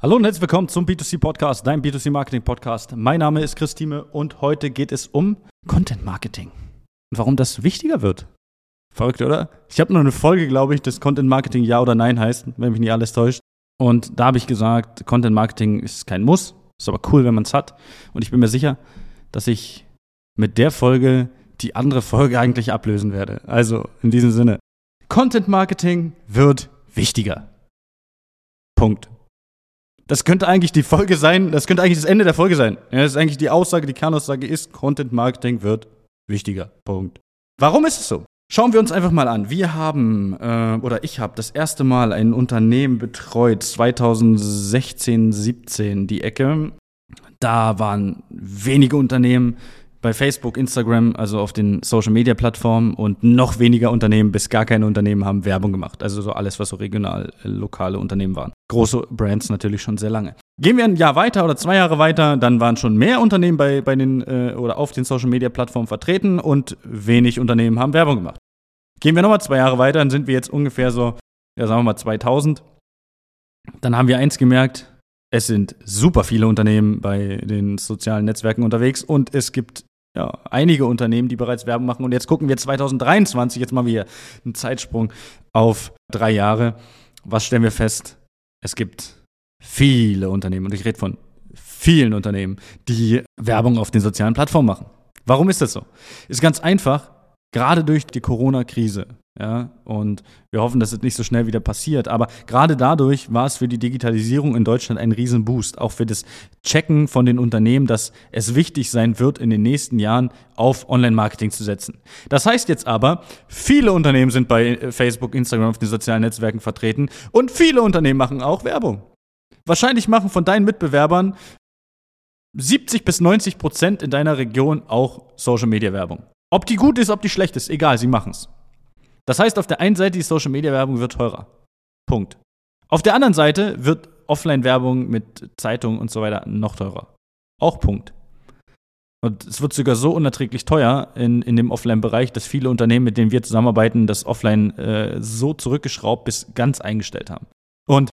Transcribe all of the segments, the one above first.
Hallo und herzlich willkommen zum B2C Podcast, dein B2C Marketing Podcast. Mein Name ist Christine und heute geht es um Content Marketing und warum das wichtiger wird. Verrückt, oder? Ich habe noch eine Folge, glaube ich, das Content Marketing Ja oder Nein heißt, wenn mich nicht alles täuscht. Und da habe ich gesagt, Content Marketing ist kein Muss, ist aber cool, wenn man es hat. Und ich bin mir sicher, dass ich mit der Folge die andere Folge eigentlich ablösen werde. Also in diesem Sinne, Content Marketing wird wichtiger. Punkt. Das könnte eigentlich die Folge sein, das könnte eigentlich das Ende der Folge sein. Ja, das ist eigentlich die Aussage, die Kernaussage ist, Content Marketing wird wichtiger. Punkt. Warum ist es so? Schauen wir uns einfach mal an. Wir haben, äh, oder ich habe das erste Mal ein Unternehmen betreut, 2016, 17 die Ecke. Da waren wenige Unternehmen, bei Facebook, Instagram, also auf den Social Media Plattformen und noch weniger Unternehmen bis gar keine Unternehmen haben Werbung gemacht. Also so alles, was so regional, äh, lokale Unternehmen waren. Große Brands natürlich schon sehr lange. Gehen wir ein Jahr weiter oder zwei Jahre weiter, dann waren schon mehr Unternehmen bei, bei den äh, oder auf den Social Media Plattformen vertreten und wenig Unternehmen haben Werbung gemacht. Gehen wir nochmal zwei Jahre weiter, dann sind wir jetzt ungefähr so, ja sagen wir mal 2000. Dann haben wir eins gemerkt, es sind super viele Unternehmen bei den sozialen Netzwerken unterwegs und es gibt ja, einige Unternehmen, die bereits Werbung machen. Und jetzt gucken wir 2023, jetzt mal wieder einen Zeitsprung auf drei Jahre. Was stellen wir fest? Es gibt viele Unternehmen, und ich rede von vielen Unternehmen, die Werbung auf den sozialen Plattformen machen. Warum ist das so? Ist ganz einfach, gerade durch die Corona-Krise ja, und wir hoffen, dass es nicht so schnell wieder passiert. Aber gerade dadurch war es für die Digitalisierung in Deutschland ein Riesenboost. Auch für das Checken von den Unternehmen, dass es wichtig sein wird, in den nächsten Jahren auf Online-Marketing zu setzen. Das heißt jetzt aber, viele Unternehmen sind bei Facebook, Instagram, auf den sozialen Netzwerken vertreten und viele Unternehmen machen auch Werbung. Wahrscheinlich machen von deinen Mitbewerbern 70 bis 90 Prozent in deiner Region auch Social-Media-Werbung. Ob die gut ist, ob die schlecht ist, egal, sie machen es. Das heißt, auf der einen Seite die Social Media Werbung wird teurer. Punkt. Auf der anderen Seite wird Offline-Werbung mit Zeitungen und so weiter noch teurer. Auch Punkt. Und es wird sogar so unerträglich teuer in, in dem Offline-Bereich, dass viele Unternehmen, mit denen wir zusammenarbeiten, das Offline äh, so zurückgeschraubt bis ganz eingestellt haben. Und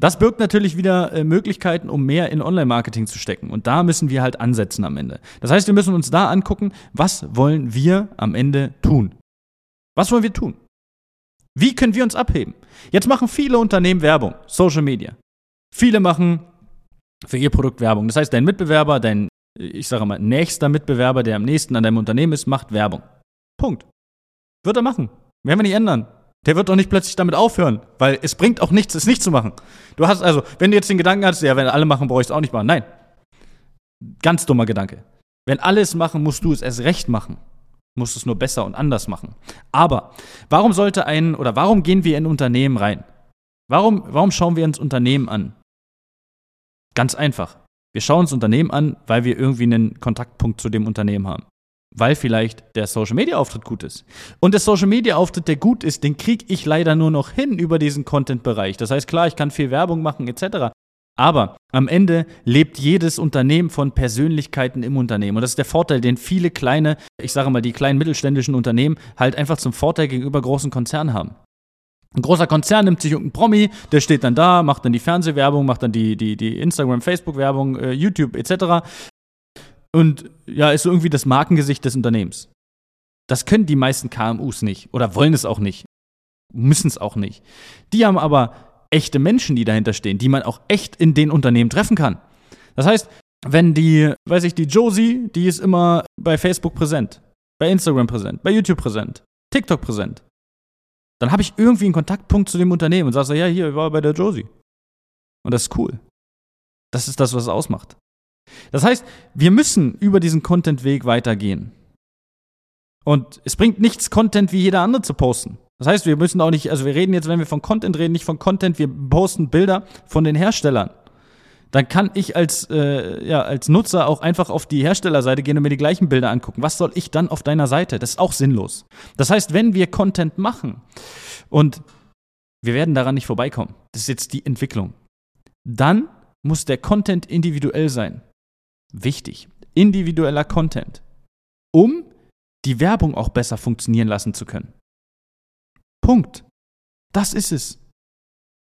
das birgt natürlich wieder äh, Möglichkeiten, um mehr in Online-Marketing zu stecken. Und da müssen wir halt ansetzen am Ende. Das heißt, wir müssen uns da angucken, was wollen wir am Ende tun? Was wollen wir tun? Wie können wir uns abheben? Jetzt machen viele Unternehmen Werbung, Social Media. Viele machen für ihr Produkt Werbung. Das heißt, dein Mitbewerber, dein, ich sage mal, nächster Mitbewerber, der am nächsten an deinem Unternehmen ist, macht Werbung. Punkt. Wird er machen. Werden wir nicht ändern. Der wird doch nicht plötzlich damit aufhören, weil es bringt auch nichts, es nicht zu machen. Du hast also, wenn du jetzt den Gedanken hast, ja, wenn alle machen, brauche ich es auch nicht machen. Nein. Ganz dummer Gedanke. Wenn alle es machen, musst du es erst recht machen musst es nur besser und anders machen. Aber warum sollte ein oder warum gehen wir in Unternehmen rein? Warum, warum schauen wir uns Unternehmen an? Ganz einfach. Wir schauen uns Unternehmen an, weil wir irgendwie einen Kontaktpunkt zu dem Unternehmen haben. Weil vielleicht der Social Media Auftritt gut ist. Und der Social Media Auftritt, der gut ist, den kriege ich leider nur noch hin über diesen Content-Bereich. Das heißt, klar, ich kann viel Werbung machen etc. Aber am Ende lebt jedes Unternehmen von Persönlichkeiten im Unternehmen. Und das ist der Vorteil, den viele kleine, ich sage mal, die kleinen mittelständischen Unternehmen halt einfach zum Vorteil gegenüber großen Konzernen haben. Ein großer Konzern nimmt sich irgendeinen Promi, der steht dann da, macht dann die Fernsehwerbung, macht dann die, die, die Instagram, Facebook-Werbung, äh, YouTube etc. Und ja, ist so irgendwie das Markengesicht des Unternehmens. Das können die meisten KMUs nicht oder wollen es auch nicht, müssen es auch nicht. Die haben aber echte Menschen, die dahinter stehen, die man auch echt in den Unternehmen treffen kann. Das heißt, wenn die, weiß ich, die Josie, die ist immer bei Facebook präsent, bei Instagram präsent, bei YouTube präsent, TikTok präsent, dann habe ich irgendwie einen Kontaktpunkt zu dem Unternehmen und sage so, ja, hier, ich war bei der Josie. Und das ist cool. Das ist das, was es ausmacht. Das heißt, wir müssen über diesen Content-Weg weitergehen. Und es bringt nichts, Content wie jeder andere zu posten. Das heißt, wir müssen auch nicht, also wir reden jetzt, wenn wir von Content reden, nicht von Content, wir posten Bilder von den Herstellern. Dann kann ich als, äh, ja, als Nutzer auch einfach auf die Herstellerseite gehen und mir die gleichen Bilder angucken. Was soll ich dann auf deiner Seite? Das ist auch sinnlos. Das heißt, wenn wir Content machen und wir werden daran nicht vorbeikommen, das ist jetzt die Entwicklung, dann muss der Content individuell sein. Wichtig. Individueller Content. Um die Werbung auch besser funktionieren lassen zu können. Punkt. Das ist es.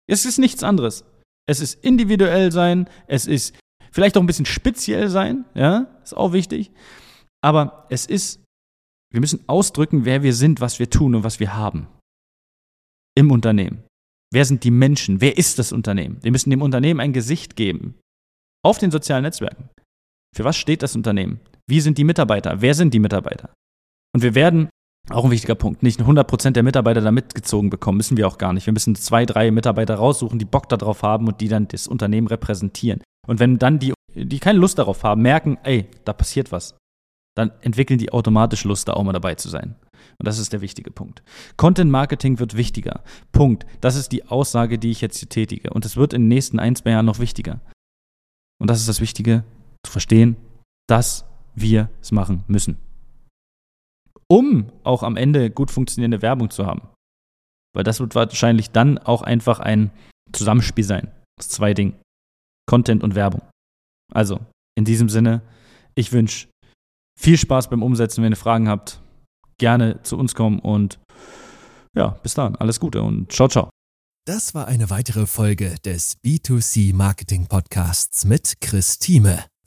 Es ist nichts anderes. Es ist individuell sein, es ist vielleicht auch ein bisschen speziell sein, ja, ist auch wichtig. Aber es ist, wir müssen ausdrücken, wer wir sind, was wir tun und was wir haben. Im Unternehmen. Wer sind die Menschen? Wer ist das Unternehmen? Wir müssen dem Unternehmen ein Gesicht geben. Auf den sozialen Netzwerken. Für was steht das Unternehmen? Wie sind die Mitarbeiter? Wer sind die Mitarbeiter? Und wir werden, auch ein wichtiger Punkt, nicht 100% der Mitarbeiter da mitgezogen bekommen, müssen wir auch gar nicht. Wir müssen zwei, drei Mitarbeiter raussuchen, die Bock darauf haben und die dann das Unternehmen repräsentieren. Und wenn dann die, die keine Lust darauf haben, merken, ey, da passiert was, dann entwickeln die automatisch Lust, da auch mal dabei zu sein. Und das ist der wichtige Punkt. Content Marketing wird wichtiger. Punkt. Das ist die Aussage, die ich jetzt hier tätige. Und es wird in den nächsten ein, zwei Jahren noch wichtiger. Und das ist das Wichtige, zu verstehen, dass wir es machen müssen. Um auch am Ende gut funktionierende Werbung zu haben. Weil das wird wahrscheinlich dann auch einfach ein Zusammenspiel sein. Das zwei Dinge. Content und Werbung. Also, in diesem Sinne, ich wünsche viel Spaß beim Umsetzen. Wenn ihr Fragen habt, gerne zu uns kommen und ja, bis dann. Alles Gute und ciao, ciao. Das war eine weitere Folge des B2C Marketing Podcasts mit Chris Thieme.